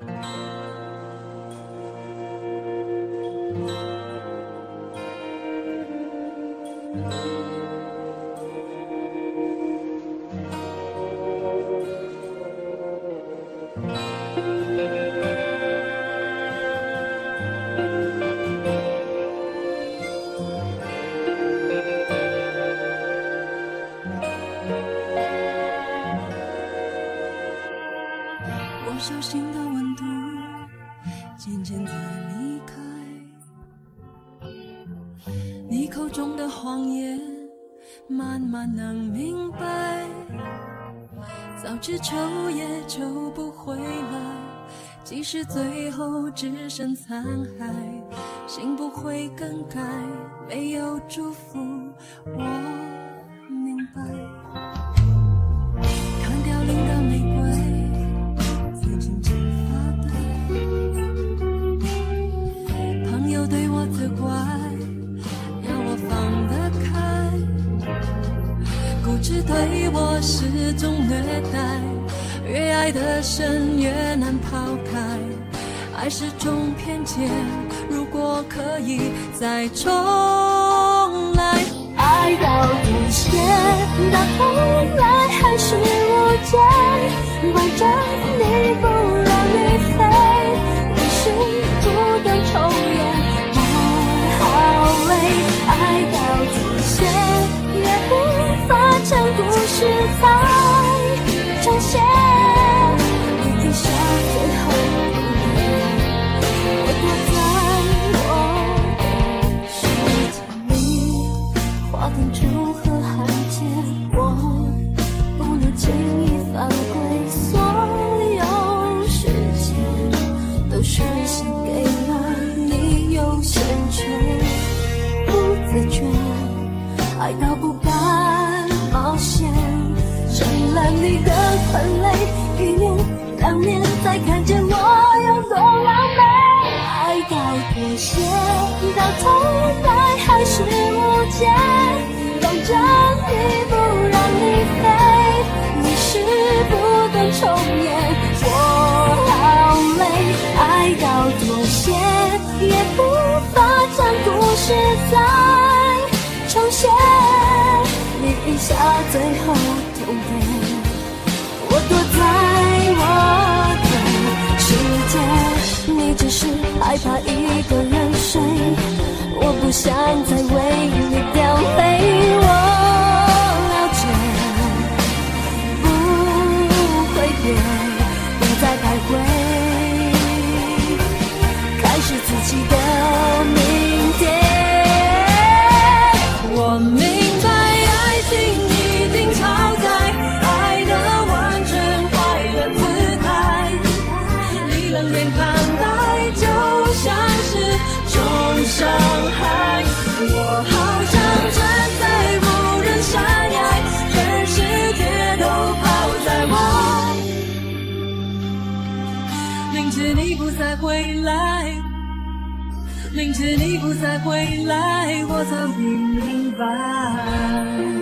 thank mm -hmm. you 手心的温度渐渐在离开，你口中的谎言慢慢能明白。早知求也求不回来，即使最后只剩残骸，心不会更改，没有祝福我。对我始终虐待，越爱的深越难抛开，爱是种偏见。如果可以再重来，爱到底线，到头来还是无解。怪着在重现，你一下最后我躲在我的世界里，划定楚河汉界，我不能轻易犯规，所有时间都是献给了你优先权，不自觉了你的傀儡，一年两年才看见我有多狼狈。爱到妥协，到头来还是无解。等着你不让你飞，你是不断重演。我好累，爱到妥协，也无法将故事再。下，最后通牒。我躲在我的世界，你只是害怕一个人睡。我不想再为你掉泪，回来明知你不再回来我早已明白。